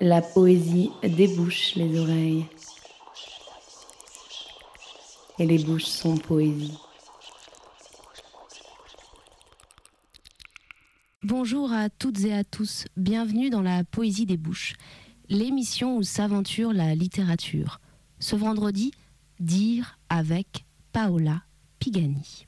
La poésie débouche les oreilles. Et les bouches sont poésie. Bonjour à toutes et à tous, bienvenue dans la Poésie des Bouches, l'émission où s'aventure la littérature. Ce vendredi, Dire avec Paola Pigani.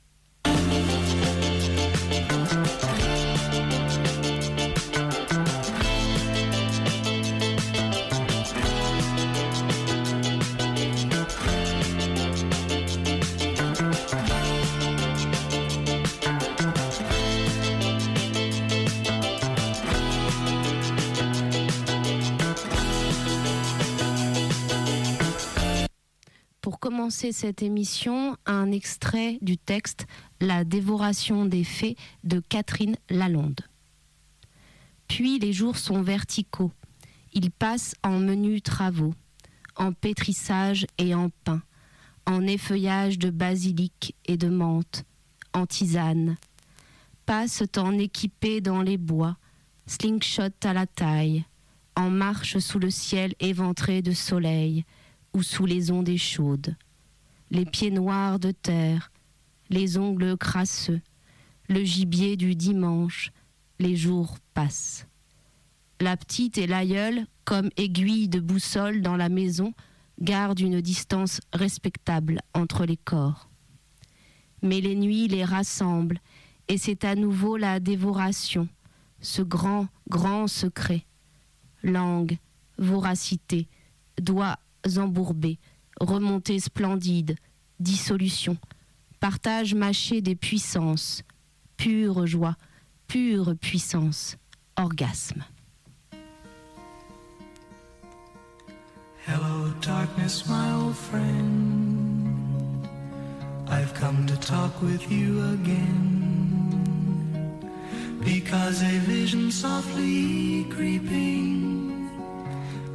Commencer cette émission, un extrait du texte La dévoration des fées de Catherine Lalonde. Puis les jours sont verticaux. Ils passent en menus travaux, en pétrissage et en pain, en effeuillage de basilic et de menthe, en tisane. Passent en équipés dans les bois, slingshot à la taille, en marche sous le ciel éventré de soleil, ou sous les ondes chaudes, les pieds noirs de terre, les ongles crasseux, le gibier du dimanche, les jours passent. La petite et l'aïeul, comme aiguilles de boussole dans la maison, gardent une distance respectable entre les corps. Mais les nuits les rassemblent, et c'est à nouveau la dévoration, ce grand, grand secret. Langue, voracité, doigts embourbés, remontée splendide, dissolution, partage mâché des puissances, pure joie, pure puissance, orgasme. Hello, darkness, my old friend. I've come to talk with you again. Because a vision softly creeping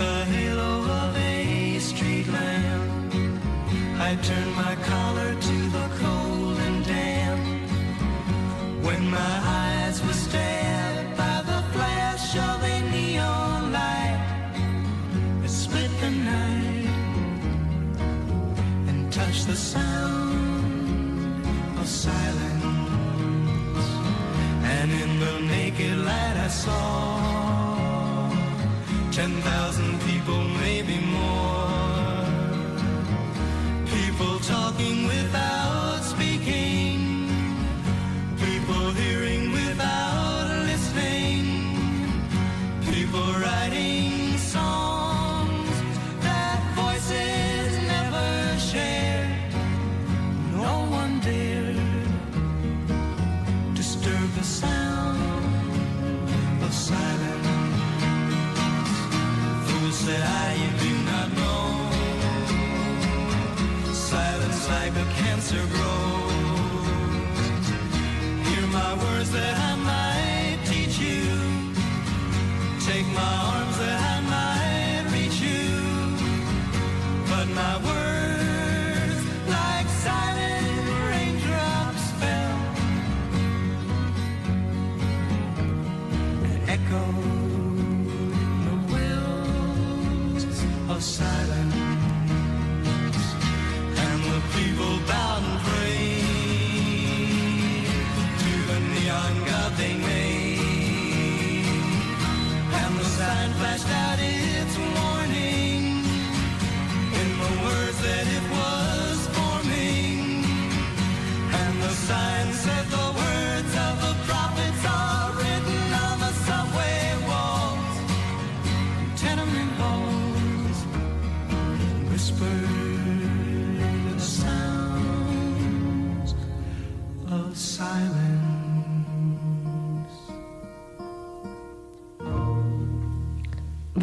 the halo of a street lamp. I turned my collar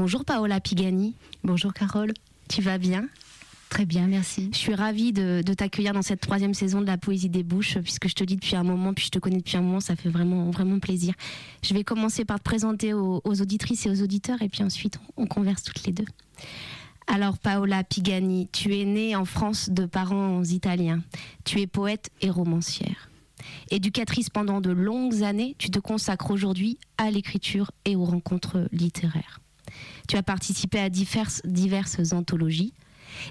Bonjour Paola Pigani. Bonjour Carole. Tu vas bien? Très bien, merci. Je suis ravie de, t'accueillir dans cette troisième saison de la Poésie des Bouches, puisque je te dis depuis un moment, puis je te connais depuis un moment, ça fait vraiment, vraiment plaisir. Je vais commencer par te présenter aux, auditrices et aux auditeurs, et puis ensuite on, on converse toutes les deux. Alors Paola Pigani, tu es née en France de parents italiens. Tu es poète et romancière. Éducatrice pendant de longues années, tu te consacres aujourd'hui à l'écriture et aux rencontres littéraires. Tu as participé à diverses, anthologies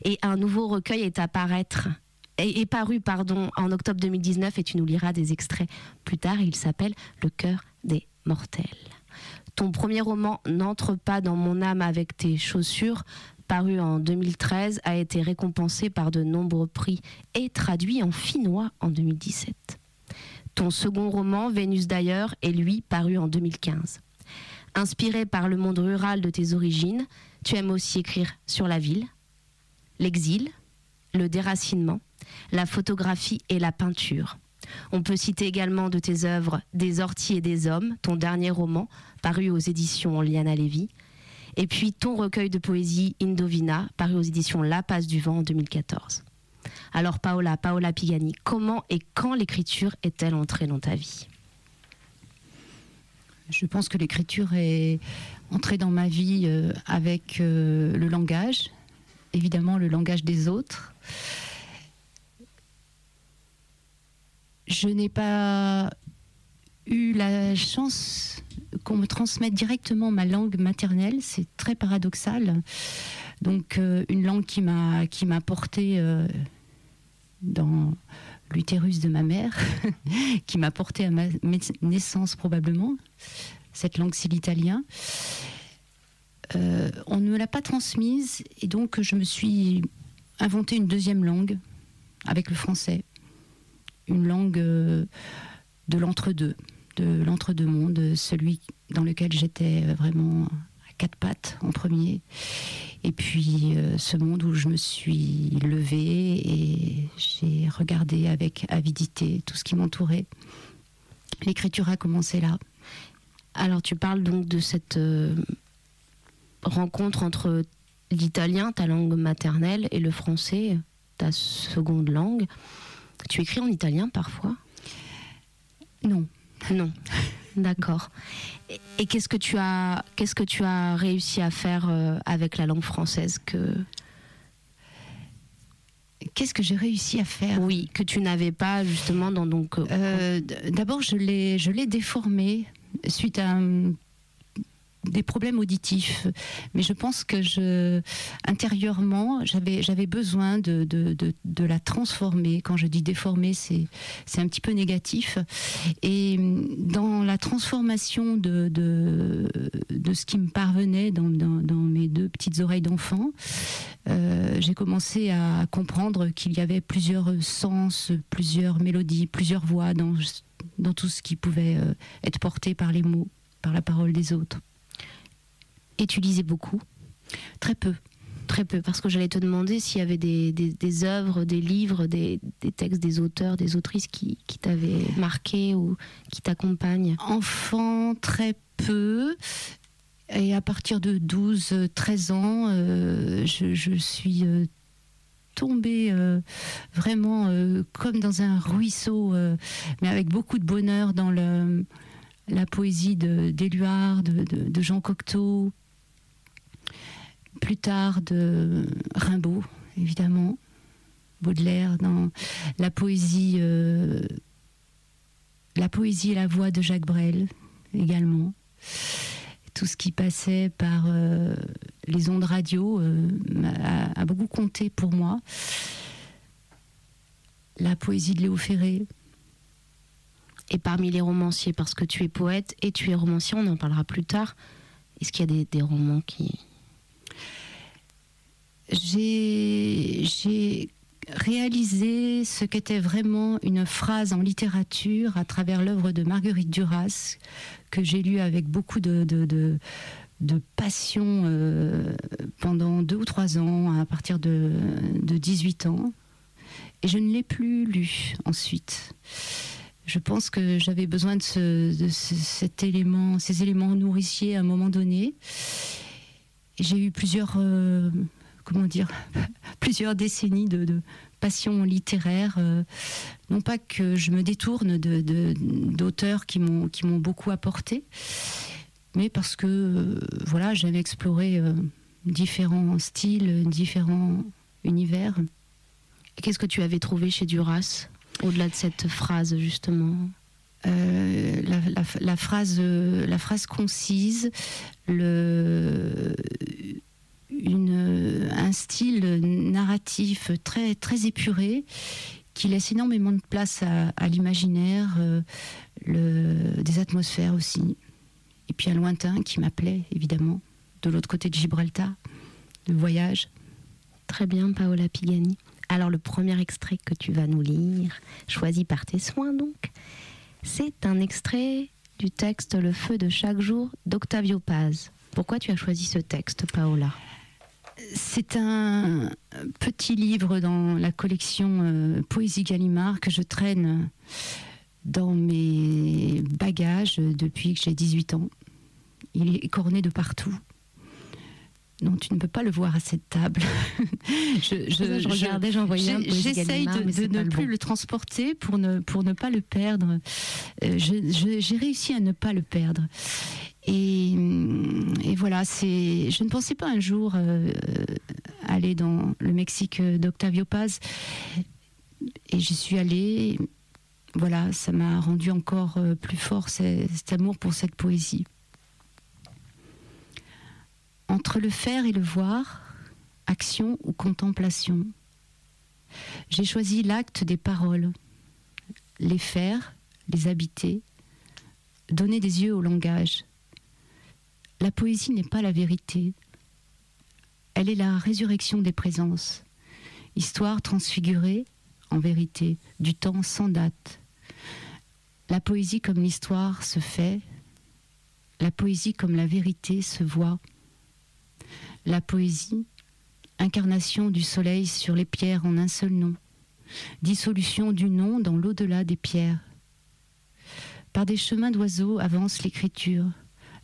et un nouveau recueil est à paru pardon en octobre 2019 et tu nous liras des extraits plus tard. Il s'appelle Le cœur des mortels. Ton premier roman N'entre pas dans mon âme avec tes chaussures paru en 2013, a été récompensé par de nombreux prix et traduit en finnois en 2017. Ton second roman, Vénus d'ailleurs, est lui paru en 2015. Inspiré par le monde rural de tes origines, tu aimes aussi écrire sur la ville, l'exil, le déracinement, la photographie et la peinture. On peut citer également de tes œuvres Des orties et des hommes, ton dernier roman, paru aux éditions Liana Lévy, et puis ton recueil de poésie Indovina, paru aux éditions La Passe du Vent en 2014. Alors Paola, Paola Pigani, comment et quand l'écriture est-elle entrée dans ta vie? Je pense que l'écriture est entrée dans ma vie euh, avec euh, le langage, évidemment le langage des autres. Je n'ai pas eu la chance qu'on me transmette directement ma langue maternelle, c'est très paradoxal. Donc euh, une langue qui m'a qui m'a dans l'utérus de ma mère, qui m'a porté à ma naissance probablement. Cette langue, c'est l'italien. Euh, on ne me l'a pas transmise et donc je me suis inventé une deuxième langue avec le français. Une langue euh, de l'entre-deux, de l'entre-deux-mondes, celui dans lequel j'étais vraiment quatre pattes en premier. Et puis euh, ce monde où je me suis levée et j'ai regardé avec avidité tout ce qui m'entourait. L'écriture a commencé là. Alors tu parles donc de cette euh, rencontre entre l'italien, ta langue maternelle, et le français, ta seconde langue. Tu écris en italien parfois? Non. Non. D'accord. Et, qu'est-ce que tu as, qu'est-ce que tu as réussi à faire euh, avec la langue française que Qu'est-ce que j'ai réussi à faire? Oui, que tu n'avais pas justement dans donc. Euh, euh, d'abord, je l'ai, je l'ai déformé suite à un des problèmes auditifs. Mais je pense que je, intérieurement, j'avais, besoin de, de, de, la transformer. Quand je dis déformer, c'est, c'est un petit peu négatif. Et dans la transformation de, de, de ce qui me parvenait dans, dans, dans mes deux petites oreilles d'enfant, euh, j'ai commencé à comprendre qu'il y avait plusieurs sens, plusieurs mélodies, plusieurs voix dans, dans tout ce qui pouvait euh, être porté par les mots, par la parole des autres. Et tu lisais beaucoup Très peu. Très peu, parce que j'allais te demander s'il y avait des, des, œuvres, des livres, des, textes, des auteurs, des autrices qui, t'avaient marqué ou qui t'accompagnent. Enfant, très peu. Et à partir de 12, 13 ans, euh, je, suis euh, tombée euh, vraiment comme dans un ruisseau, mais avec beaucoup de bonheur dans la poésie d'Éluard, de, de, de, Jean Cocteau, plus tard de Rimbaud, évidemment, Baudelaire, dans la poésie, euh, la poésie et la voix de Jacques Brel également. Tout ce qui passait par euh, les ondes radio euh, a, beaucoup compté pour moi. La poésie de Léo Ferré. Et parmi les romanciers, parce que tu es poète et tu es romancier, on en parlera plus tard, est-ce qu'il y a des romans qui, j'ai réalisé ce qu'était vraiment une phrase en littérature à travers l'œuvre de Marguerite Duras, que j'ai lu avec beaucoup de, passion euh, pendant deux ou trois ans, à partir de, de 18 ans. Et je ne l'ai plus lu ensuite. Je pense que j'avais besoin de cet élément, ces éléments nourriciers à un moment donné. j'ai eu plusieurs, euh, comment dire, plusieurs décennies de, passion littéraire. euh, non pas que je me détourne d'auteurs qui m'ont qui m'ont beaucoup apporté, mais parce que euh, voilà, j'avais exploré euh, différents styles, différents univers. Qu'est-ce que tu avais trouvé chez Duras, au-delà de cette phrase, justement? La, la- phrase, la phrase concise, le, une, un style narratif très, très épuré qui laisse énormément de place à, l'imaginaire, euh, des atmosphères aussi. Et puis un lointain qui m'appelait, évidemment, de l'autre côté de Gibraltar, le voyage. Très bien, Paola Pigani. Alors, le premier extrait que tu vas nous lire, choisi par tes soins donc, c'est un extrait du texte Le feu de chaque jour d'Octavio Paz. Pourquoi tu as choisi ce texte, Paola? C'est un petit livre dans la collection euh, Poésie Gallimard que je traîne dans mes bagages depuis que j'ai 18 ans. Il est corné de partout. Non, tu ne peux pas le voir à cette table. je, Je, je regardais, j'en voyais un J'essaye de, ne le plus bon. le transporter pour ne, pour ne pas le perdre. Euh, J'ai réussi à ne pas le perdre. Et, hum, et voilà, c'est. Je ne pensais pas un jour euh, aller dans le Mexique d'Octavio Paz. Et j'y suis allée. Voilà, ça m'a rendu encore euh, plus fort ce- cet amour pour cette poésie. Entre le faire et le voir, action ou contemplation, j'ai choisi l'acte des paroles, les faire, les habiter, donner des yeux au langage. La poésie n'est pas la vérité, elle est la résurrection des présences, histoire transfigurée, en vérité, du temps sans date. La poésie comme l'histoire se fait, la poésie comme la vérité se voit. La poésie, incarnation du soleil sur les pierres en un seul nom, dissolution du nom dans l'au-delà des pierres. Par des chemins d'oiseaux avance l'écriture,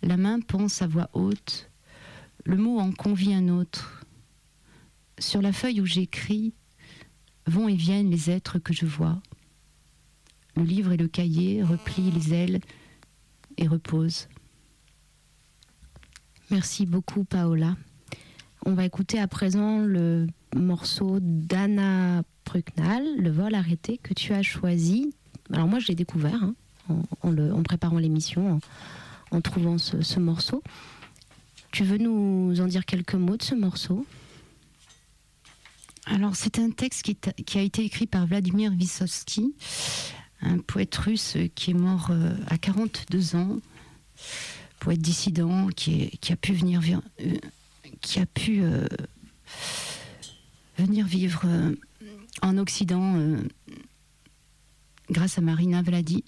la main pense à voix haute, le mot en convie un autre. Sur la feuille où j'écris, vont et viennent les êtres que je vois. Le livre et le cahier replient les ailes et reposent. Merci beaucoup, Paola. On va écouter à présent le morceau d'Anna Prucknal, Le vol arrêté, que tu as choisi. Alors moi, je l'ai découvert hein, en, préparant l'émission, en trouvant ce, ce morceau. Tu veux nous en dire quelques mots de ce morceau? Alors, c'est un texte qui, a été écrit par Vladimir Vysotsky, un poète russe qui est mort euh, à 42 ans, poète dissident qui, a pu venir, euh, euh, vivre en Occident grâce à Marina Vladi.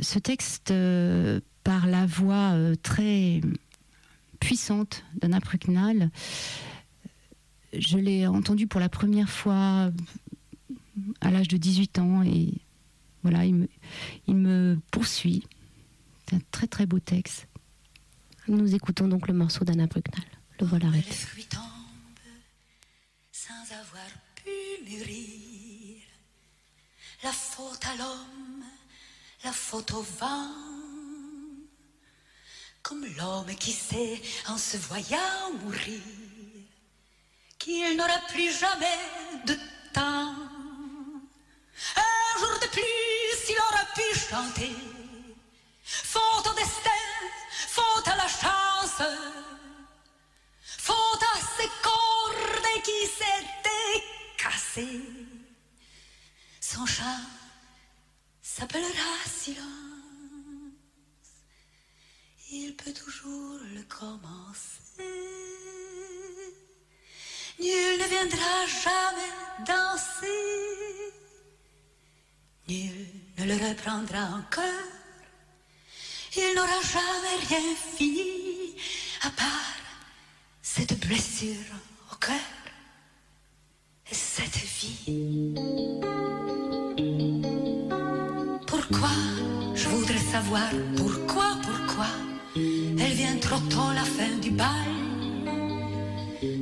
Ce texte, euh, par la voix euh, très puissante d'Anna Prucknal, je l'ai entendu pour la première fois à l'âge de 18 ans et voilà, il me, poursuit. C'est un très très beau texte. Nous écoutons donc le morceau d'Anna Prucknal, Le vol Les arrêté. La faute à l'homme, la faute au vent. Comme l'homme qui sait en se voyant mourir qu'il n'aura plus jamais de temps. Un jour de plus, il aura pu chanter. Faute au destin, faute à la chance. Faute à ces cordes qui s'étaient cassées. Son chant s'appellera silence. Il peut toujours le commencer. Nul ne viendra jamais danser. Nul ne le reprendra encore. Il n'aura jamais rien fini à part cette blessure au cœur et cette vie. Je voudrais savoir pourquoi, pourquoi Elle vient trop tôt la fin du bal.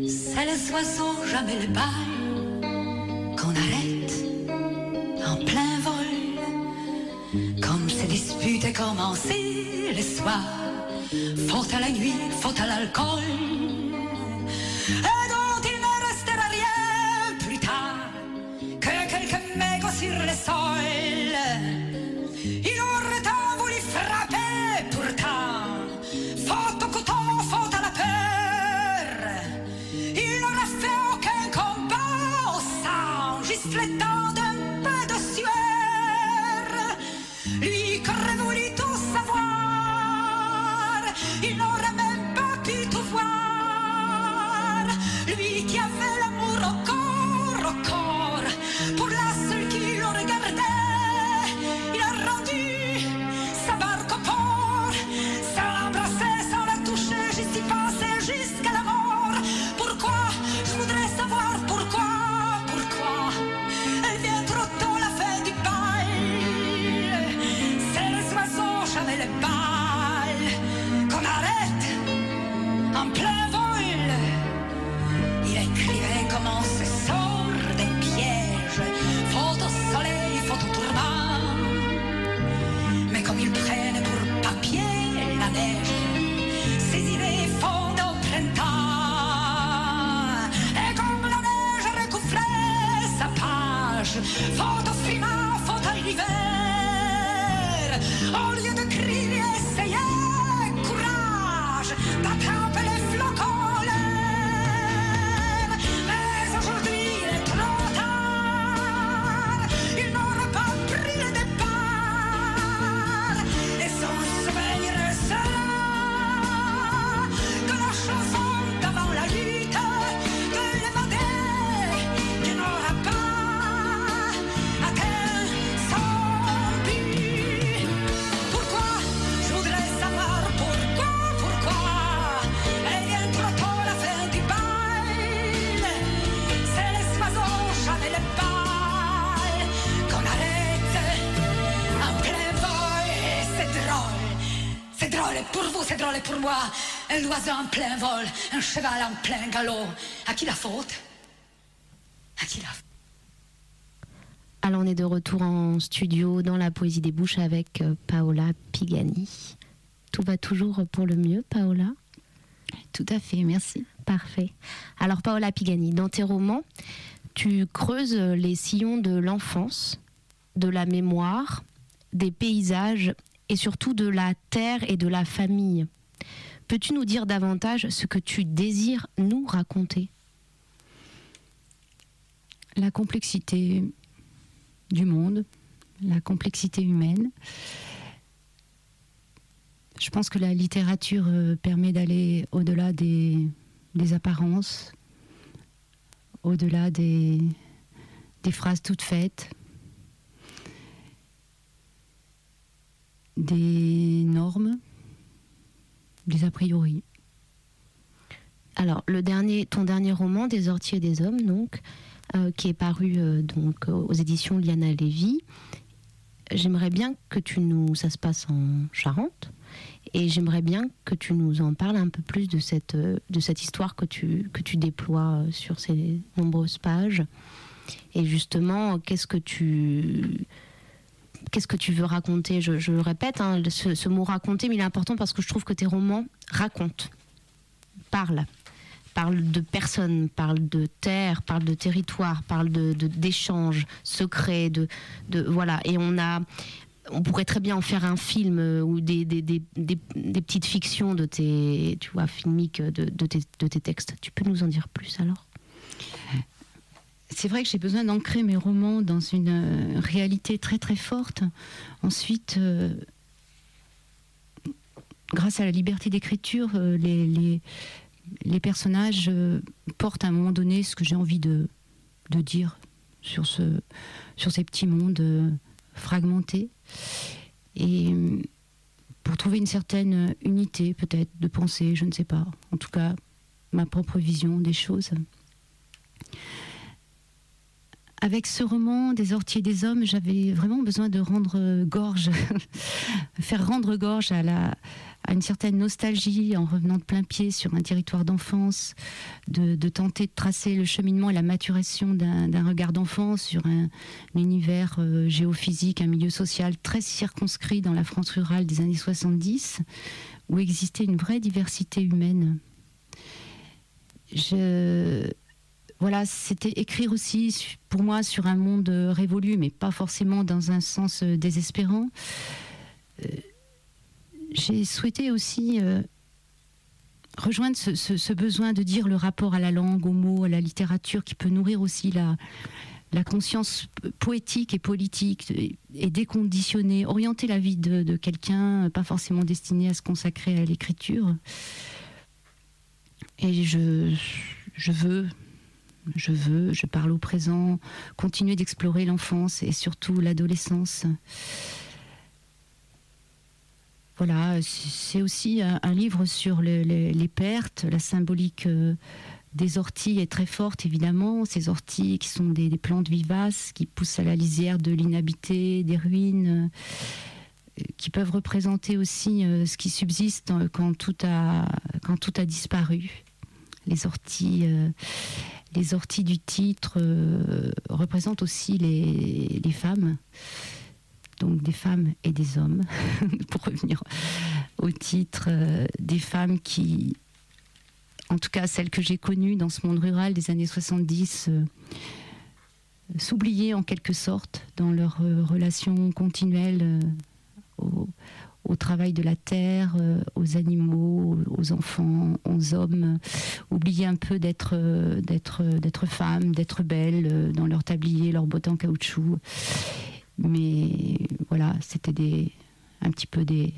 C'est les oiseaux, jamais le bal. Qu'on arrête en plein vol. Comme ces disputes est commencé le soir. Faute à la nuit, faute à l'alcool. 哈达 oiseau en plein vol, un cheval en plein galop. À qui la faute? À qui la faute? Alors on est de retour en studio dans la poésie des bouches avec euh, Paola Pigani. Tout va toujours pour le mieux, Paola? Tout à fait, merci. Parfait. Alors Paola Pigani, dans tes romans, tu creuses les sillons de l'enfance, de la mémoire, des paysages et surtout de la terre et de la famille. Peux-tu nous dire davantage ce que tu désires nous raconter? La complexité du monde, la complexité humaine. Je pense que la littérature euh, permet d'aller au-delà des, apparences, au-delà des phrases toutes faites, des normes, des a priori. Alors, le dernier, ton dernier roman, Des Orties et des Hommes, donc, euh, qui est paru euh, donc aux éditions Liana Lévy. J'aimerais bien que tu nous, ça se passe en Charente, et j'aimerais bien que tu nous en parles un peu plus de cette, euh, de cette histoire que tu, que tu déploies sur ces nombreuses pages. Et justement, qu'est-ce que tu, qu'est-ce que tu veux raconter je, le répète, hein, ce, mot raconter, mais il est important parce que je trouve que tes romans racontent, parlent parle de personnes, parle de terre, parle de territoire, parle de d'échanges secrets, de, de voilà. Et on a, on pourrait très bien en faire un film euh, ou des, des, des, des- petites fictions de tes, tu vois, filmiques de, de tes, de tes textes. Tu peux nous en dire plus alors? C'est vrai que j'ai besoin d'ancrer mes romans dans une euh, réalité très très forte. Ensuite, euh, grâce à la liberté d'écriture, euh, les, personnages portent à un moment donné ce que j'ai envie de, dire sur, ce, sur ces petits mondes fragmentés. Et pour trouver une certaine unité, peut-être, de pensée, je ne sais pas. En tout cas, ma propre vision des choses. Avec ce roman des orties et des hommes, j'avais vraiment besoin de rendre euh, gorge, faire rendre gorge à la, à une certaine nostalgie en revenant de plein pied sur un territoire d'enfance, de, tenter de tracer le cheminement et la maturation d'un regard d'enfant sur un, univers euh, géophysique, un milieu social très circonscrit dans la France rurale des années 70, où existait une vraie diversité humaine. Je, voilà, c'était écrire aussi pour moi sur un monde révolu, mais pas forcément dans un sens euh, désespérant. Euh, j'ai souhaité aussi euh, rejoindre ce, besoin de dire le rapport à la langue, aux mots, à la littérature, qui peut nourrir aussi la, conscience poétique et politique et, déconditionner, orienter la vie de, quelqu'un, pas forcément destiné à se consacrer à l'écriture. Et je veux je veux, je parle au présent, continuer d'explorer l'enfance et surtout l'adolescence. Voilà, c'est aussi un, livre sur les, pertes, la symbolique euh, des orties est très forte évidemment. Ces orties qui sont des, plantes vivaces qui poussent à la lisière de l'inhabité, des ruines, euh, qui peuvent représenter aussi euh, ce qui subsiste quand tout a, quand tout a disparu. Les orties les orties du titre euh, représentent aussi les, femmes, donc des femmes et des hommes, pour revenir au titre, euh, des femmes qui, en tout cas celles que j'ai connues dans ce monde rural des années 70, euh, s'oubliaient en quelque sorte dans leur relation continuelle au travail de la terre, euh, aux animaux, aux enfants, aux hommes, oublier un peu d'être euh, d'être d'être femme, d'être belle euh, dans leur tablier, leurs bottes en caoutchouc. Mais voilà, c'était un petit peu des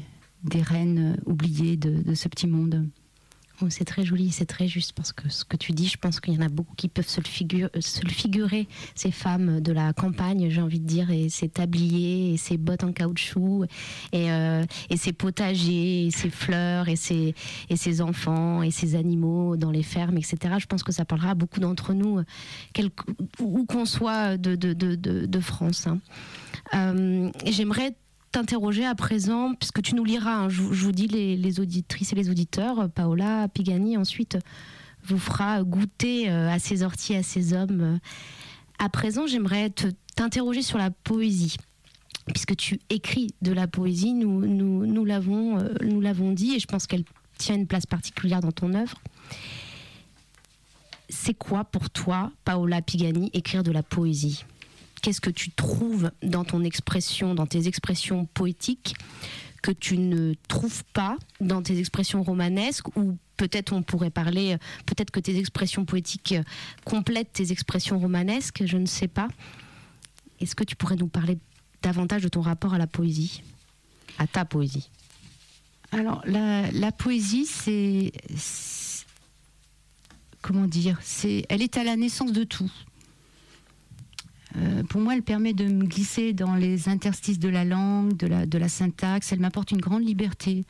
reines oubliées de ce petit monde. Oh, c'est très joli, c'est très juste parce que ce que tu dis, je pense qu'il y en a beaucoup qui peuvent se le, le figurer, ces femmes de la campagne, j'ai envie de dire, et ces tabliers, et ces bottes en caoutchouc, et, euh, et ces potagers, et ces fleurs, et ces, et ces enfants, et ces animaux dans les fermes, etc. Je pense que ça parlera à beaucoup d'entre nous, où qu'on soit de, de, de, de France. Hein. Euh, J'aimerais t'interroger à présent, puisque tu nous liras, hein, je, vous dis les, auditrices et les auditeurs, Paola Pigani ensuite vous fera goûter euh, à ces orties, à ces hommes. À présent, j'aimerais t'interroger sur la poésie. Puisque tu écris de la poésie, nous, nous, nous l'avons euh, nous l'avons dit, et je pense qu'elle tient une place particulière dans ton œuvre. C'est quoi pour toi, Paola Pigani, écrire de la poésie? Qu'est-ce que tu trouves dans ton expression, dans tes expressions poétiques que tu ne trouves pas dans tes expressions romanesques ou peut-être on pourrait parler, peut-être que tes expressions poétiques complètent tes expressions romanesques, je ne sais pas. Est-ce que tu pourrais nous parler davantage de ton rapport à la poésie, à ta poésie? Alors la, poésie, c'est comment dire, c'est, elle est à la naissance de tout. Euh, pour moi, elle permet de me glisser dans les interstices de la langue, de la, syntaxe. Elle m'apporte une grande liberté,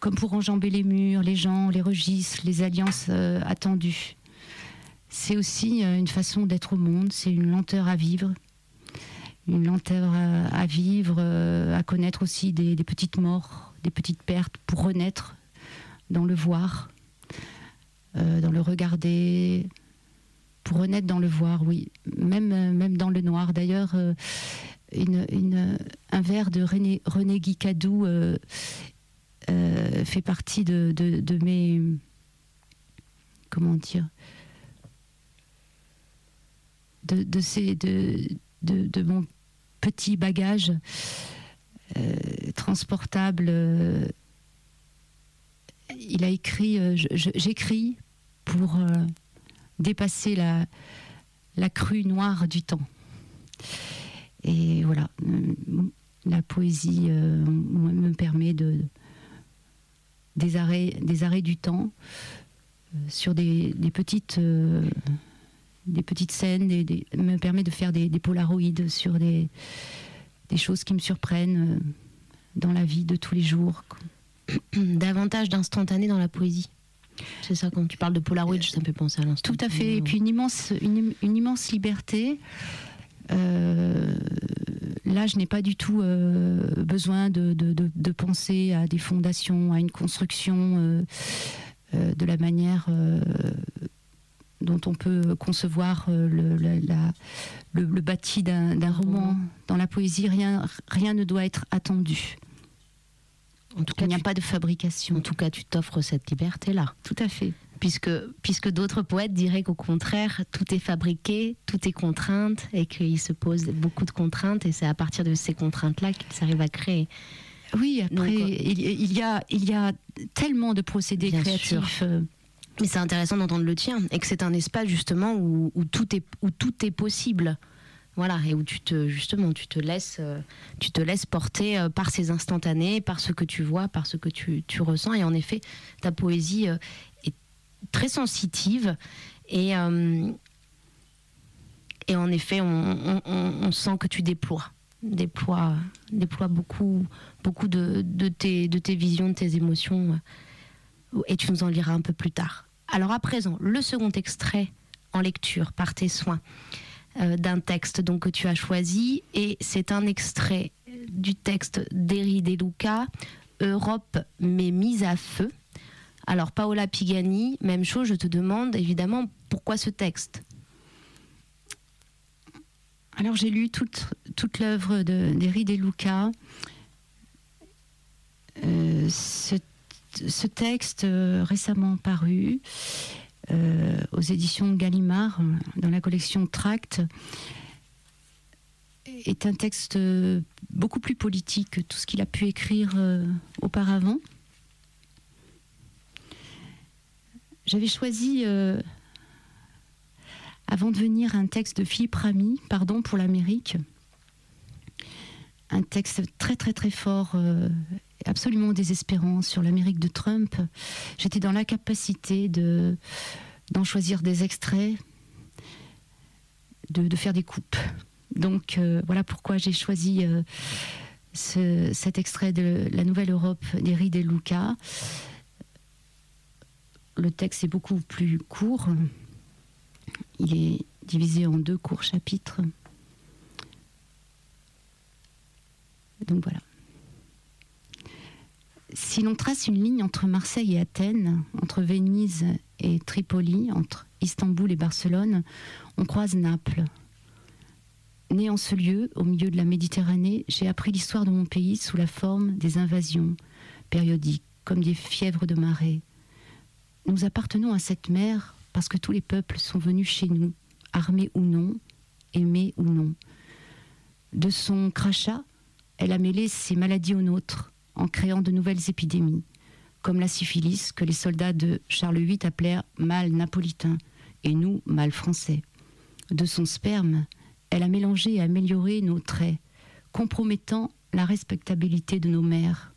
comme pour enjamber les murs, les gens, les registres, les alliances euh, attendues. C'est aussi euh, une façon d'être au monde, c'est une lenteur à vivre. Une lenteur à, vivre, à connaître aussi des petites morts, des petites pertes, pour renaître dans le voir, dans le regarder, pour renaître dans le voir, oui. Même, euh, même dans le noir. D'ailleurs, euh, un vers de René, René Guicadou euh, fait partie de, de, mes. Comment dire de, de, ces, de, de, mon petit bagage transportable. il a écrit J'écris pour dépasser la, la crue noire du temps. Et voilà, euh, la poésie euh, me permet de, des, arrêts, des arrêts du temps euh, sur des, petites, des petites scènes, me permet de faire des, des polaroïdes sur des, des choses qui me surprennent dans la vie de tous les jours. Davantage d'instantané dans la poésie. C'est ça, quand tu parles de Polaroid, ça me fait penser à l'instant. Tout à fait. Et puis une immense, une, immense liberté. Euh, là, je n'ai pas du tout euh, besoin de, de- de- de penser à des fondations, à une construction euh, de la manière dont on peut concevoir le, le- la- le- le bâti d'un d'un roman. Dans la poésie, rien, rien ne doit être attendu. En tout cas, Il n'y a tu- pas de fabrication. en tout cas, tu t'offres cette liberté-là. Tout à fait. puisque, puisque d'autres poètes diraient qu'au contraire, tout est fabriqué, tout est contrainte, et qu'ils se posent beaucoup de contraintes, et c'est à partir de ces contraintes-là qu'ils arrivent à créer. Oui, après, Donc, euh, il, il y a, il y a tellement de procédés Bien créatifs. Mais c'est intéressant d'entendre le tien, et que c'est un espace justement où, où tout, est, où tout est possible. Voilà, et où tu te, justement, tu te laisses, euh, tu te laisses porter euh, par ces instantanés, par ce que tu vois, par ce que tu, tu ressens. Et en effet, ta poésie euh, est très sensitive. Et, et en effet, on, sent que tu déploies, déploies, déploies beaucoup, beaucoup de, de tes, de tes visions, de tes émotions. Et tu nous en liras un peu plus tard. Alors à présent, le second extrait en lecture par tes soins d'un texte donc que tu as choisi et c'est un extrait du texte d'Eri De Luca, Europe mais mise à feu. Alors Paola Pigani, même chose, je te demande évidemment pourquoi ce texte? Alors j'ai lu toute, toute l'œuvre de- d'Eri De Luca. Euh, ce, ce texte euh, récemment paru euh, aux éditions Gallimard dans la collection Tract est un texte beaucoup plus politique que tout ce qu'il a pu écrire euh, auparavant. J'avais choisi euh, avant de venir un texte de Philippe Ramy, Pardon pour l'Amérique. Un texte très très très fort, absolument désespérant sur l'Amérique de Trump. J'étais dans l'incapacité de, d'en choisir des extraits, de, de faire des coupes. Donc euh, voilà pourquoi j'ai choisi euh, ce- cet extrait de La Nouvelle Europe d'Eri De Luca. Le texte est beaucoup plus court. Il est divisé en deux courts chapitres. Donc voilà. Si l'on trace une ligne entre Marseille et Athènes, entre Venise et Tripoli, entre Istanbul et Barcelone, on croise Naples. Né en ce lieu, au milieu de la Méditerranée, j'ai appris l'histoire de mon pays sous la forme des invasions périodiques, comme des fièvres de marée. Nous appartenons à cette mer parce que tous les peuples sont venus chez nous, armés ou non, aimés ou non. De son crachat, elle a mêlé ses maladies aux nôtres en créant de nouvelles épidémies, comme la syphilis que les soldats de Charles VIII appelèrent mal napolitain et nous mal français. De son sperme, elle a mélangé et amélioré nos traits, compromettant la respectabilité de nos mères.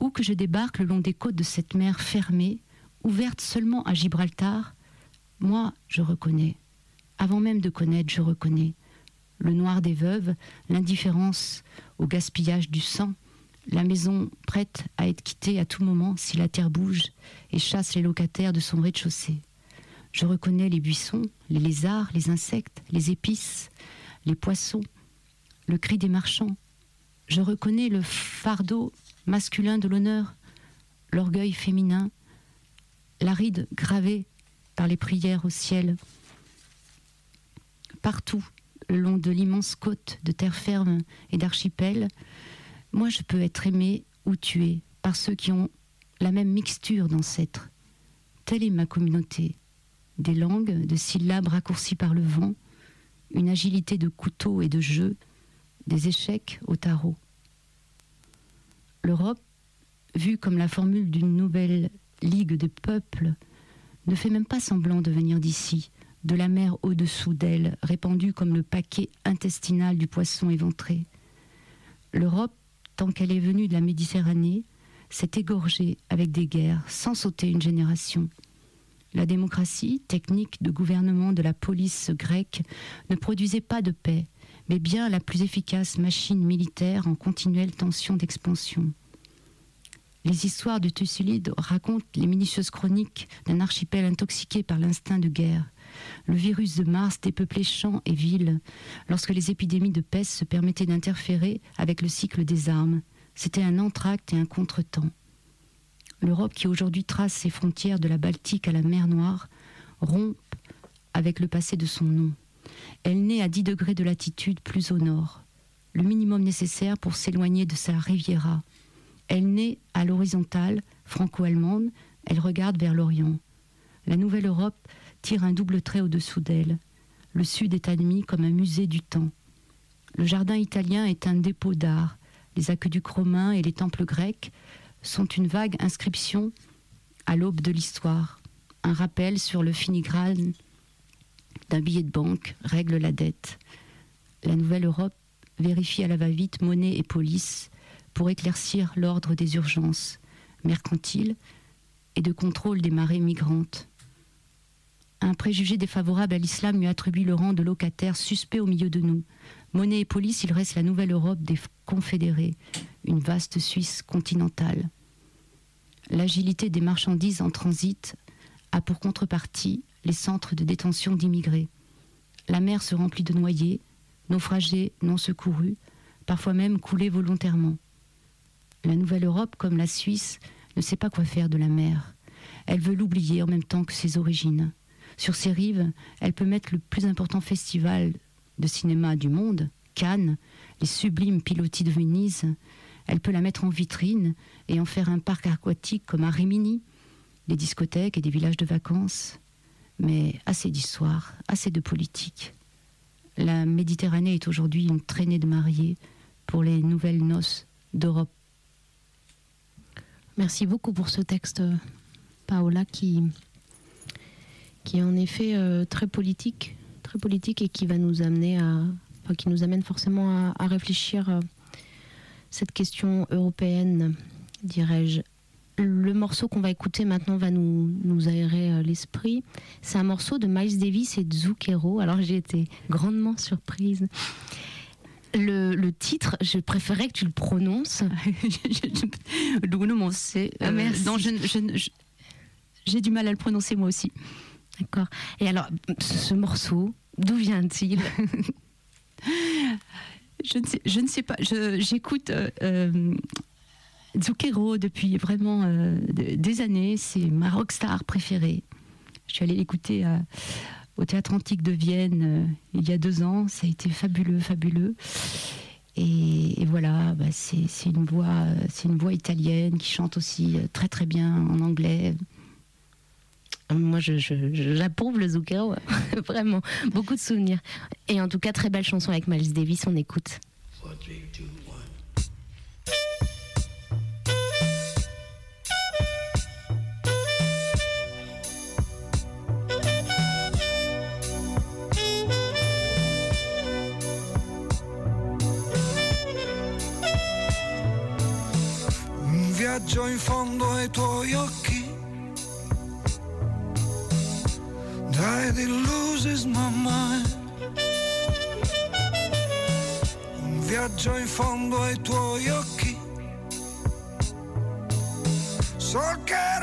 Où que je débarque le long des côtes de cette mer fermée, ouverte seulement à Gibraltar, moi, je reconnais. Avant même de connaître, je reconnais. Le noir des veuves, l'indifférence au gaspillage du sang, la maison prête à être quittée à tout moment si la terre bouge et chasse les locataires de son rez-de-chaussée. Je reconnais les buissons, les lézards, les insectes, les épices, les poissons, le cri des marchands. Je reconnais le fardeau masculin de l'honneur, l'orgueil féminin, la ride gravée par les prières au ciel. Partout, le long de l'immense côte de terre ferme et d'archipel, moi je peux être aimé ou tué par ceux qui ont la même mixture d'ancêtres. Telle est ma communauté. Des langues, de syllabes raccourcies par le vent, une agilité de couteau et de jeu, des échecs au tarot. L'Europe, vue comme la formule d'une nouvelle ligue de peuples, ne fait même pas semblant de venir d'ici, de la mer au-dessous d'elle, répandue comme le paquet intestinal du poisson éventré. L'Europe, tant qu'elle est venue de la Méditerranée, s'est égorgée avec des guerres, sans sauter une génération. La démocratie, technique de gouvernement de la police grecque, ne produisait pas de paix, mais bien la plus efficace machine militaire en continuelle tension d'expansion. Les histoires de Thucydide racontent les minutieuses chroniques d'un archipel intoxiqué par l'instinct de guerre, Le virus de Mars dépeuplait champs et villes, lorsque les épidémies de peste se permettaient d'interférer avec le cycle des armes. C'était un entracte et un contretemps. L'Europe qui aujourd'hui trace ses frontières de la Baltique à la mer Noire rompt avec le passé de son nom. Elle naît à 10 degrés de latitude plus au nord, le minimum nécessaire pour s'éloigner de sa Riviera. Elle naît à l'horizontale, franco-allemande, elle regarde vers l'Orient. La nouvelle Europe tire un double trait au-dessous d'elle. Le Sud est admis comme un musée du temps. Le jardin italien est un dépôt d'art. Les aqueducs romains et les temples grecs sont une vague inscription à l'aube de l'histoire. Un rappel sur le finigrane d'un billet de banque règle la dette. La nouvelle Europe vérifie à la va-vite monnaie et police pour éclaircir l'ordre des urgences mercantiles et de contrôle des marées migrantes. Un préjugé défavorable à l'islam lui attribue le rang de locataire suspect au milieu de nous. Monnaie et police, il reste la nouvelle Europe des confédérés, une vaste Suisse continentale. L'agilité des marchandises en transit a pour contrepartie les centres de détention d'immigrés. La mer se remplit de noyés, naufragés non secourus, parfois même coulés volontairement. La nouvelle Europe, comme la Suisse, ne sait pas quoi faire de la mer. Elle veut l'oublier en même temps que ses origines. Sur ses rives, elle peut mettre le plus important festival de cinéma du monde, Cannes, les sublimes pilotis de Venise. Elle peut la mettre en vitrine et en faire un parc aquatique comme à Rimini, des discothèques et des villages de vacances. Mais assez d'histoire, assez de politique. La Méditerranée est aujourd'hui une traînée de mariés pour les nouvelles noces d'Europe. Merci beaucoup pour ce texte, Paola, qui, qui est en effet euh, très politique, très politique et qui va nous amener à, enfin, qui nous amène forcément à, à réfléchir euh, cette question européenne, dirais-je. Le morceau qu'on va écouter maintenant va nous, nous aérer euh, l'esprit. C'est un morceau de Miles Davis et de Zucchero. Alors j'ai été grandement surprise. Le, le titre, je préférais que tu le prononces. L'uno mon c'est. Ah, merci. non, je- je- je- j'ai du mal à le prononcer moi aussi. D'accord. Et alors, ce, ce morceau, d'où vient-il? Je ne sais, pas. J'écoute euh, euh, Zucchero depuis vraiment euh, de- des années. C'est ma rockstar préférée. Je suis allée l'écouter au Théâtre Antique de Vienne il y a deux ans. Ça a été fabuleux, fabuleux. Et, voilà, bah, c'est une voix, c'est une voix italienne qui chante aussi très très bien en anglais. Moi, j'approuve le Zucchero. Vraiment, beaucoup de souvenirs. Et en tout cas, très belle chanson avec Miles Davis, on écoute. Viaggio in fondo ai tuoi occhi. It loses my mind. Un viaggio in fondo ai tuoi occhi. Solcherò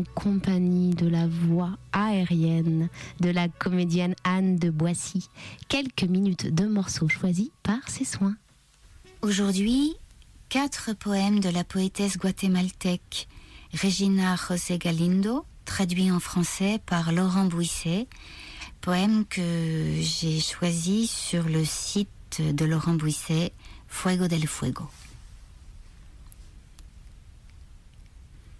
en compagnie de la voix aérienne de la comédienne Anne de Boissy. Quelques minutes de morceaux choisis par ses soins. Aujourd'hui, quatre poèmes de la poétesse guatémaltèque Regina José Galindo, traduits en français par Laurent Bouisset, poèmes que j'ai choisis sur le site de Laurent Bouisset, Fuego del Fuego.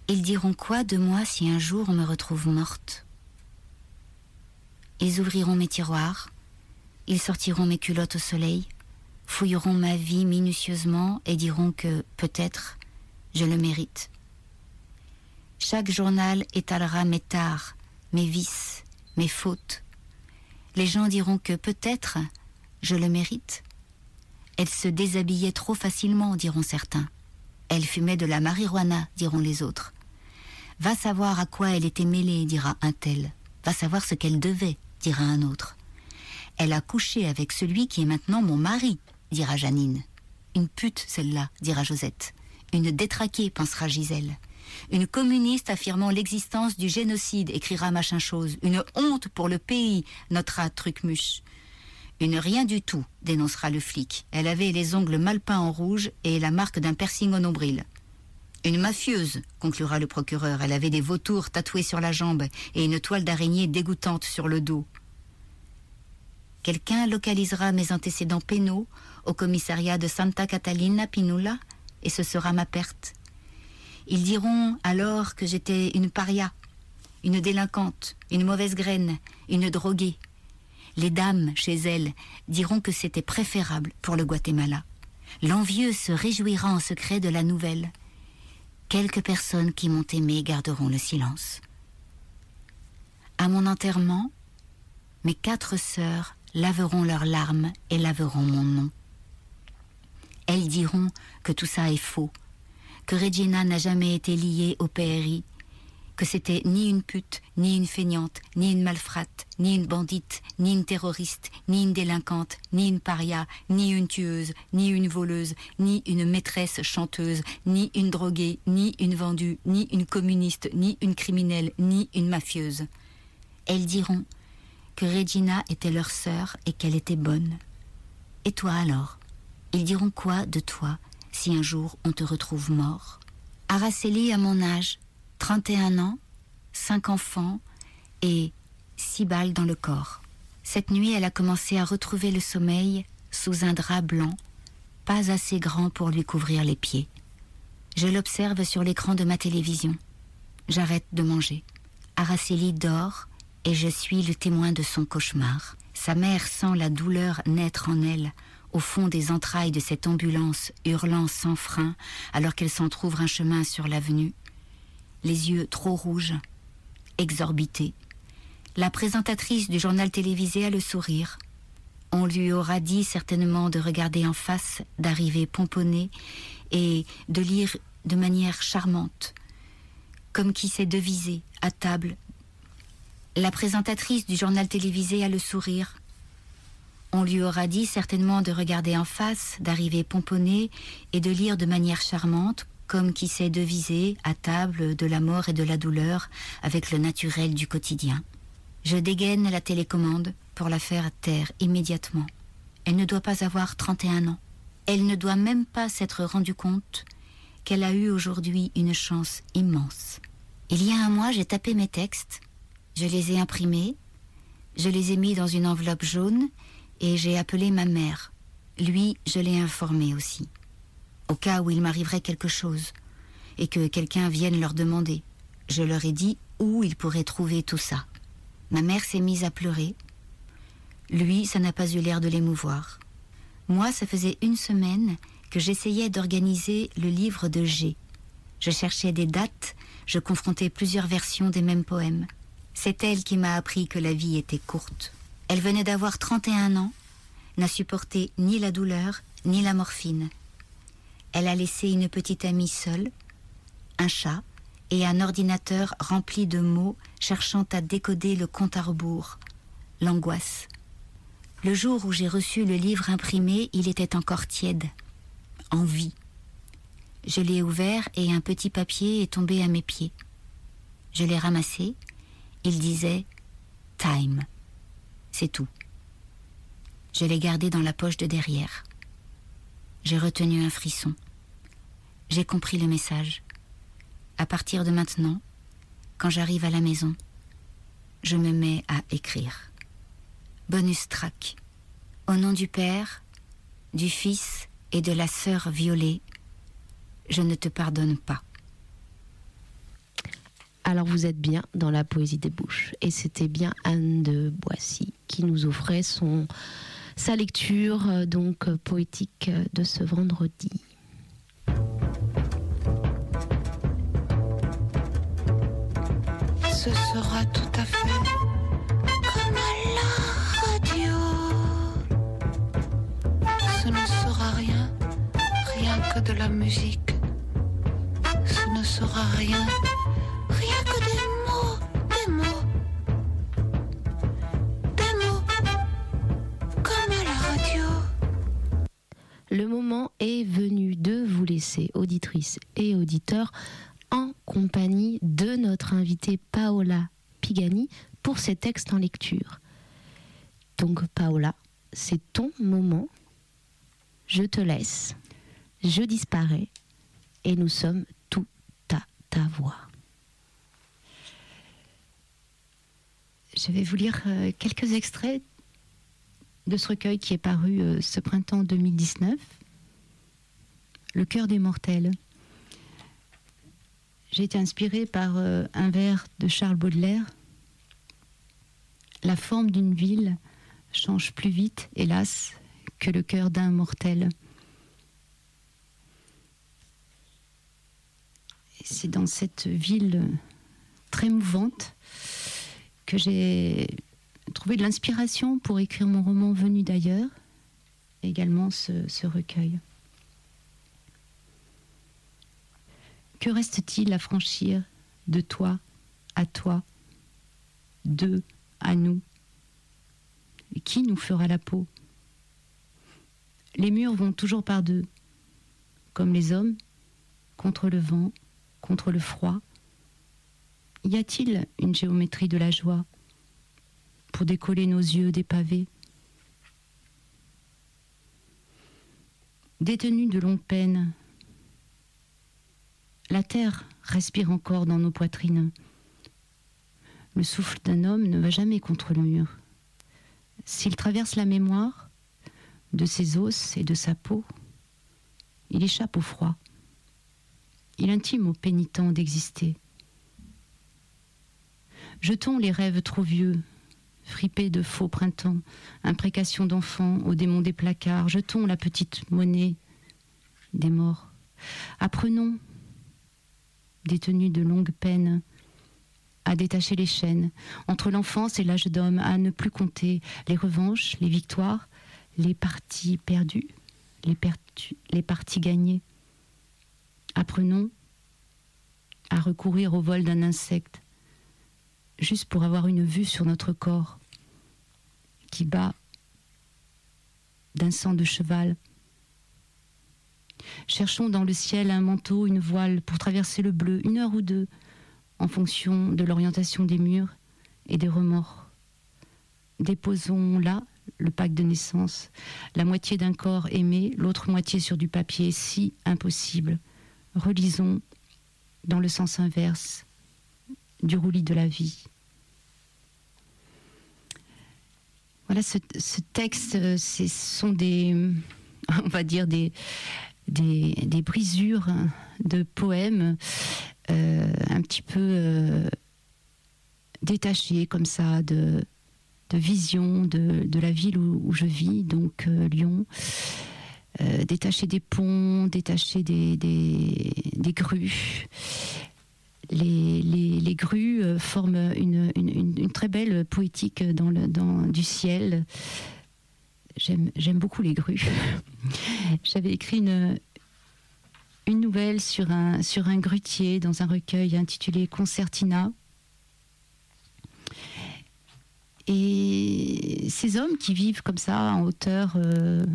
Ils diront quoi de moi si un jour on me retrouve morte? Ils ouvriront mes tiroirs, ils sortiront mes culottes au soleil, fouilleront ma vie minutieusement et diront que, peut-être, je le mérite. Chaque journal étalera mes tares, mes vices, mes fautes. Les gens diront que, peut-être, je le mérite. Elle se déshabillait trop facilement, diront certains. Elle fumait de la marijuana, diront les autres. Va savoir à quoi elle était mêlée, dira un tel. Va savoir ce qu'elle devait, dira un autre. Elle a couché avec celui qui est maintenant mon mari, dira Janine. Une pute, celle-là, dira Josette. Une détraquée, pensera Gisèle. Une communiste affirmant l'existence du génocide, écrira machin chose. Une honte pour le pays, notera Trucmuche. Une rien du tout, dénoncera le flic. Elle avait les ongles mal peints en rouge et la marque d'un piercing au nombril. Une mafieuse, conclura le procureur. Elle avait des vautours tatoués sur la jambe et une toile d'araignée dégoûtante sur le dos. Quelqu'un localisera mes antécédents pénaux au commissariat de Santa Catalina Pinula et ce sera ma perte. Ils diront alors que j'étais une paria, une délinquante, une mauvaise graine, une droguée. Les dames, chez elles, diront que c'était préférable pour le Guatemala. L'envieux se réjouira en secret de la nouvelle. Quelques personnes qui m'ont aimé garderont le silence. À mon enterrement, mes quatre sœurs laveront leurs larmes et laveront mon nom. Elles diront que tout ça est faux, que Regina n'a jamais été liée au PRI, que c'était ni une pute, ni une feignante, ni une malfrate, ni une bandite, ni une terroriste, ni une délinquante, ni une paria, ni une tueuse, ni une voleuse, ni une maîtresse chanteuse, ni une droguée, ni une vendue, ni une communiste, ni une criminelle, ni une mafieuse. Elles diront que Regina était leur sœur et qu'elle était bonne. Et toi alors Ils diront quoi de toi si un jour on te retrouve mort Araceli à mon âge, 31 ans, 5 enfants et 6 balles dans le corps. Cette nuit, elle a commencé à retrouver le sommeil sous un drap blanc, pas assez grand pour lui couvrir les pieds. Je l'observe sur l'écran de ma télévision. J'arrête de manger. Araceli dort et je suis le témoin de son cauchemar. Sa mère sent la douleur naître en elle, au fond des entrailles de cette ambulance hurlant sans frein alors qu'elle s'entr'ouvre un chemin sur l'avenue. Les yeux trop rouges, exorbités. La présentatrice du journal télévisé a le sourire. On lui aura dit certainement de regarder en face, d'arriver pomponnée et de lire de manière charmante, comme qui sait deviser à table. La présentatrice du journal télévisé a le sourire. On lui aura dit certainement de regarder en face, d'arriver pomponnée et de lire de manière charmante, comme qui sait deviser à table de la mort et de la douleur avec le naturel du quotidien. Je dégaine la télécommande pour la faire taire immédiatement. Elle ne doit pas avoir 31 ans. Elle ne doit même pas s'être rendue compte qu'elle a eu aujourd'hui une chance immense. Il y a un mois, j'ai tapé mes textes, je les ai imprimés, je les ai mis dans une enveloppe jaune et j'ai appelé ma mère. Lui, je l'ai informé aussi, au cas où il m'arriverait quelque chose et que quelqu'un vienne leur demander. Je leur ai dit où ils pourraient trouver tout ça. Ma mère s'est mise à pleurer. Lui, ça n'a pas eu l'air de l'émouvoir. Moi, ça faisait une semaine que j'essayais d'organiser le livre de G. Je cherchais des dates, je confrontais plusieurs versions des mêmes poèmes. C'est elle qui m'a appris que la vie était courte. Elle venait d'avoir 31 ans, n'a supporté ni la douleur, ni la morphine. Elle a laissé une petite amie seule, un chat et un ordinateur rempli de mots cherchant à décoder le compte à rebours, l'angoisse. Le jour où j'ai reçu le livre imprimé, il était encore tiède, en vie. Je l'ai ouvert et un petit papier est tombé à mes pieds. Je l'ai ramassé. Il disait Time. C'est tout. Je l'ai gardé dans la poche de derrière. J'ai retenu un frisson. J'ai compris le message. À partir de maintenant, quand j'arrive à la maison, je me mets à écrire. Bonus track. Au nom du Père, du Fils et de la sœur violée, je ne te pardonne pas. Alors vous êtes bien dans la poésie des bouches. Et c'était bien Anne de Boissy qui nous offrait son, sa lecture euh, donc euh, poétique euh, de ce vendredi. Ce sera tout à fait comme à la radio. Ce ne sera rien, rien que de la musique. Ce ne sera rien, rien laisser, auditrices et auditeurs, en compagnie de notre invitée Paola Pigani pour ses textes en lecture. Donc Paola, c'est ton moment. Je te laisse. Je disparais. Et nous sommes tout à ta voix. Je vais vous lire euh, quelques extraits de ce recueil qui est paru euh, ce printemps 2019. Le cœur des mortels. J'ai été inspirée par euh, un vers de Charles Baudelaire. La forme d'une ville change plus vite, hélas, que le cœur d'un mortel. C'est dans cette ville très mouvante que j'ai trouvé de l'inspiration pour écrire mon roman Venu d'ailleurs, également ce recueil. Que reste-t-il à franchir de toi à toi, d'eux à nous? Qui nous fera la peau? Les murs vont toujours par deux, comme les hommes, contre le vent, contre le froid. Y a-t-il une géométrie de la joie pour décoller nos yeux des pavés? Détenus de longue peine, la terre respire encore dans nos poitrines. Le souffle d'un homme ne va jamais contre le mur. S'il traverse la mémoire de ses os et de sa peau, il échappe au froid. Il intime au pénitent d'exister. Jetons les rêves trop vieux, fripés de faux printemps, imprécations d'enfants au démon des placards. Jetons la petite monnaie des morts. Apprenons, détenus de longues peines, à détacher les chaînes entre l'enfance et l'âge d'homme, à ne plus compter les revanches, les victoires, les parties perdues, les, les parties gagnées. Apprenons à recourir au vol d'un insecte, juste pour avoir une vue sur notre corps qui bat d'un sang de cheval. Cherchons dans le ciel un manteau, une voile pour traverser le bleu, une heure ou deux, en fonction de l'orientation des murs et des remords. Déposons là le pack de naissance, la moitié d'un corps aimé, l'autre moitié sur du papier, si impossible. Relisons dans le sens inverse du roulis de la vie. Voilà, ce, ce texte, euh, ce sont des, on va dire, des, des, brisures de poèmes euh, un petit peu euh, détachés comme ça de, de vision de, la ville où, je vis, donc euh, Lyon. Euh, détaché des ponts, détaché des, grues. Les, les, grues forment une- une très belle poétique dans le, dans, du ciel. J'aime beaucoup les grues. J'avais écrit une, une nouvelle sur un, sur un grutier dans un recueil intitulé Concertina. Et ces hommes qui vivent comme ça en hauteur, euh,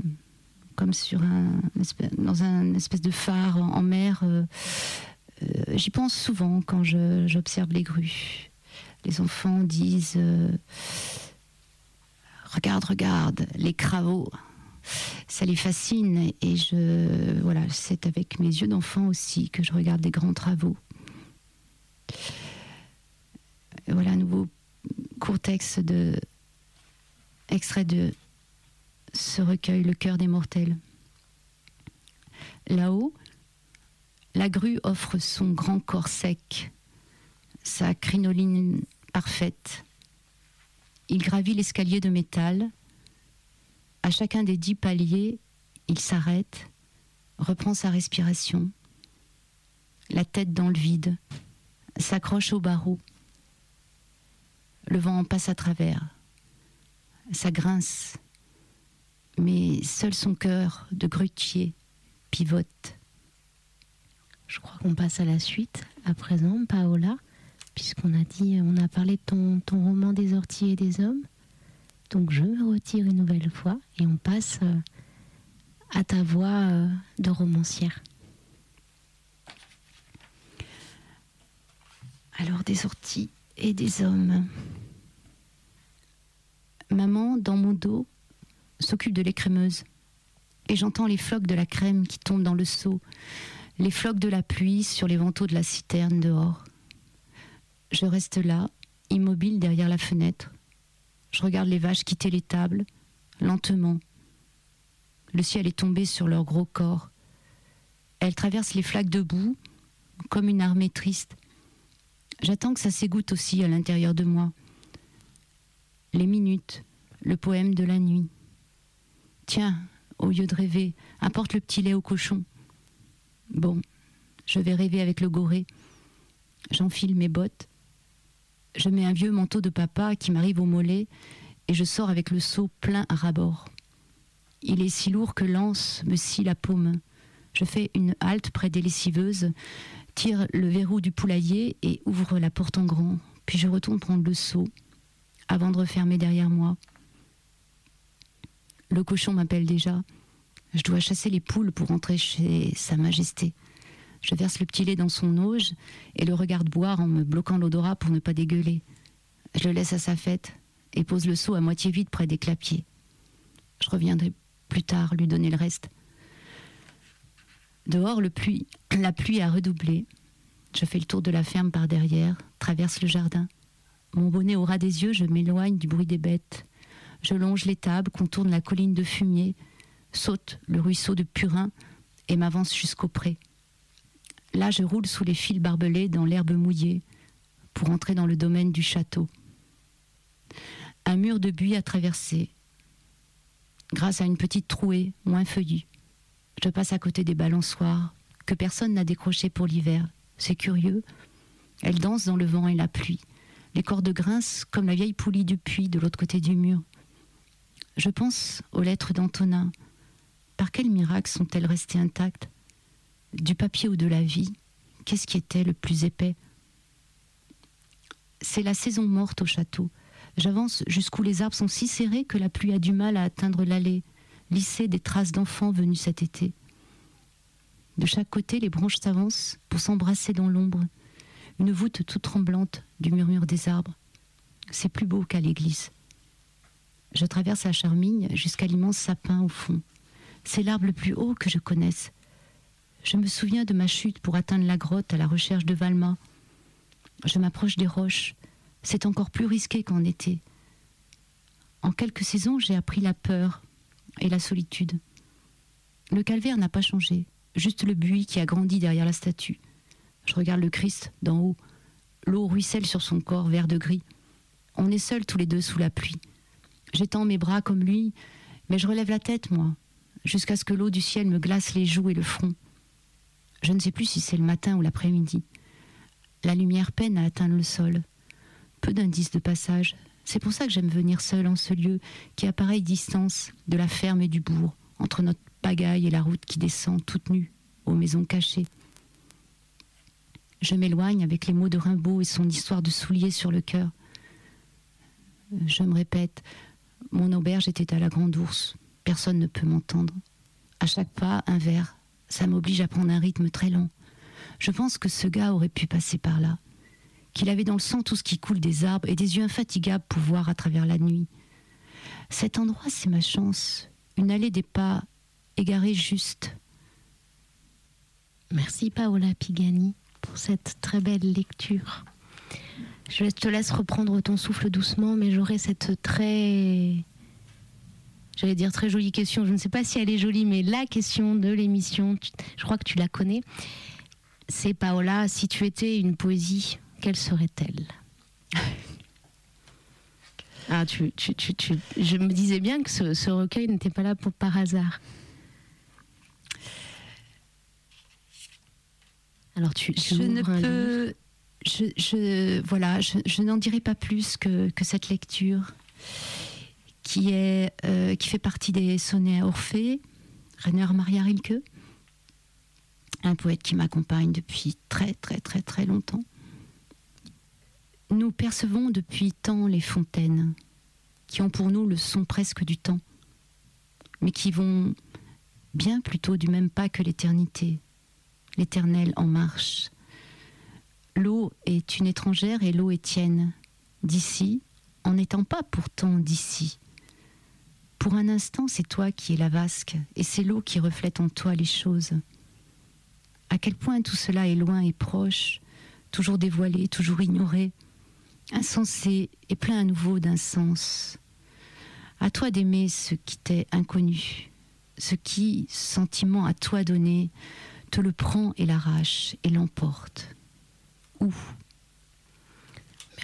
comme sur un, dans un espèce de phare en, mer, euh, euh, j'y pense souvent quand j'observe les grues. Les enfants disent Regarde, regarde, les cravots. Ça les fascine et je voilà, c'est avec mes yeux d'enfant aussi que je regarde les grands travaux. Voilà un nouveau court texte de extrait de ce recueil Le cœur des mortels. Là-haut, la grue offre son grand corps sec, sa crinoline parfaite. Il gravit l'escalier de métal. À chacun des dix paliers, il s'arrête, reprend sa respiration, la tête dans le vide, s'accroche au barreau. Le vent en passe à travers. Ça grince, mais seul son cœur de grutier pivote. Je crois qu'on passe à la suite à présent, Paola, puisqu'on a dit, on a parlé de ton, roman des orties et des hommes. Donc je me retire une nouvelle fois et on passe euh, à ta voix euh, de romancière. Alors des orties et des hommes. Maman, dans mon dos, s'occupe de l'écrémeuse. Et j'entends les flocs de la crème qui tombent dans le seau, les flocs de la pluie sur les vantaux de la citerne dehors. Je reste là, immobile derrière la fenêtre. Je regarde les vaches quitter les tables, lentement. Le ciel est tombé sur leurs gros corps. Elles traversent les flaques de boue, comme une armée triste. J'attends que ça s'égoutte aussi à l'intérieur de moi. Les minutes, le poème de la nuit. Tiens, au lieu de rêver, apporte le petit lait au cochon. Bon, je vais rêver avec le goré. J'enfile mes bottes. Je mets un vieux manteau de papa qui m'arrive au mollet et je sors avec le seau plein à rabord. Il est si lourd que l'anse me scie la paume. Je fais une halte près des lessiveuses, tire le verrou du poulailler et ouvre la porte en grand. Puis je retourne prendre le seau avant de refermer derrière moi. Le cochon m'appelle déjà. Je dois chasser les poules pour rentrer chez Sa Majesté. Je verse le petit lait dans son auge et le regarde boire en me bloquant l'odorat pour ne pas dégueuler. Je le laisse à sa fête et pose le seau à moitié vide près des clapiers. Je reviendrai plus tard lui donner le reste. Dehors, la pluie a redoublé. Je fais le tour de la ferme par derrière, traverse le jardin. Mon bonnet au ras des yeux, je m'éloigne du bruit des bêtes. Je longe l'étable, contourne la colline de fumier, saute le ruisseau de Purin et m'avance jusqu'au pré. Là, je roule sous les fils barbelés dans l'herbe mouillée pour entrer dans le domaine du château. Un mur de buis à traverser, grâce à une petite trouée moins feuillue. Je passe à côté des balançoires que personne n'a décrochées pour l'hiver. C'est curieux. Elles dansent dans le vent et la pluie. Les cordes grincent comme la vieille poulie du puits de l'autre côté du mur. Je pense aux lettres d'Antonin. Par quel miracle sont-elles restées intactes? Du papier ou de la vie Qu'est-ce qui était le plus épais? C'est la saison morte au château. J'avance jusqu'où les arbres sont si serrés que la pluie a du mal à atteindre l'allée, lisser des traces d'enfants venus cet été. De chaque côté, les branches s'avancent pour s'embrasser dans l'ombre, une voûte toute tremblante du murmure des arbres. C'est plus beau qu'à l'église. Je traverse la charmigne jusqu'à l'immense sapin au fond. C'est l'arbre le plus haut que je connaisse. Je me souviens de ma chute pour atteindre la grotte à la recherche de Valma. Je m'approche des roches. C'est encore plus risqué qu'en été. En quelques saisons, j'ai appris la peur et la solitude. Le calvaire n'a pas changé, juste le buis qui a grandi derrière la statue. Je regarde le Christ d'en haut. L'eau ruisselle sur son corps vert de gris. On est seuls tous les deux sous la pluie. J'étends mes bras comme lui, mais je relève la tête, moi, jusqu'à ce que l'eau du ciel me glace les joues et le front. Je ne sais plus si c'est le matin ou l'après-midi. La lumière peine à atteindre le sol. Peu d'indices de passage. C'est pour ça que j'aime venir seule en ce lieu qui a pareille distance de la ferme et du bourg, entre notre pagaille et la route qui descend toute nue aux maisons cachées. Je m'éloigne avec les mots de Rimbaud et son histoire de souliers sur le cœur. Je me répète, mon auberge était à la Grande Ourse. Personne ne peut m'entendre. À chaque pas, un verre. Ça m'oblige à prendre un rythme très lent. Je pense que ce gars aurait pu passer par là. Qu'il avait dans le sang tout ce qui coule des arbres et des yeux infatigables pour voir à travers la nuit. Cet endroit, c'est ma chance. Une allée des pas égarée juste. Merci Paola Pigani pour cette très belle lecture. Je te laisse reprendre ton souffle doucement, mais j'aurai cette très. J'allais dire très jolie question. Je ne sais pas si elle est jolie, mais la question de l'émission, je crois que tu la connais. C'est Paola, si tu étais une poésie, quelle serait-elle Ah, tu, tu, tu, tu, je me disais bien que ce, ce recueil n'était pas là pour, par hasard. Alors tu, Je ne peux. Je, je- voilà, je, je n'en dirai pas plus que, que cette lecture qui, est, euh, qui fait partie des sonnets à Orphée, Rainer Maria Rilke, un poète qui m'accompagne depuis très très très très longtemps. Nous percevons depuis tant les fontaines, qui ont pour nous le son presque du temps, mais qui vont bien plutôt du même pas que l'éternité, l'éternel en marche. L'eau est une étrangère et l'eau est tienne, d'ici, en n'étant pas pourtant d'ici. Pour un instant, c'est toi qui es la vasque, et c'est l'eau qui reflète en toi les choses. À quel point tout cela est loin et proche, toujours dévoilé, toujours ignoré, insensé et plein à nouveau d'un sens. À toi d'aimer ce qui t'est inconnu, ce qui, sentiment à toi donné, te le prend et l'arrache et l'emporte. Où?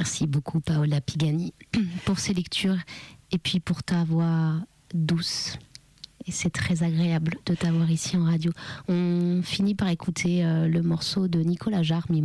Merci beaucoup Paola Pigani pour ces lectures et puis pour ta voix douce. Et c'est très agréable de t'avoir ici en radio. On finit par écouter euh, le morceau de Nicolas Jarre, Mi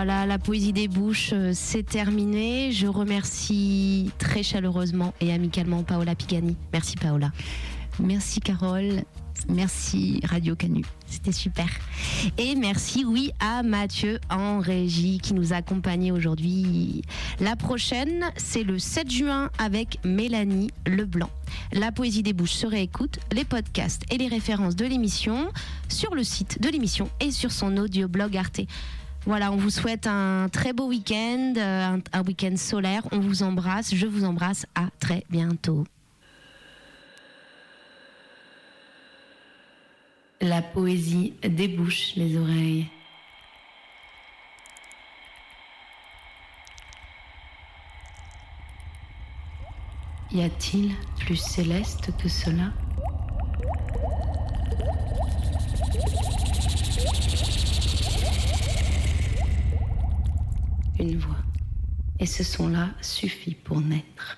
Voilà, la poésie des bouches, euh, c'est terminé. Je remercie très chaleureusement et amicalement Paola Pigani. Merci Paola. Merci Carole, merci Radio Canu. C'était super. Et merci, oui, à Mathieu en régie qui nous a accompagnés aujourd'hui. La prochaine, c'est le 7 juin avec Mélanie Leblanc. La poésie des bouches se réécoute, les podcasts et les références de l'émission sur le site de l'émission et sur son audio-blog Arte. Voilà, on vous souhaite un très beau week-end, euh, un, un week-end solaire. On vous embrasse, je vous embrasse. À très bientôt. La poésie débouche les oreilles. Y a-t-il plus céleste que cela? Une voix. Et ce son-là suffit pour naître.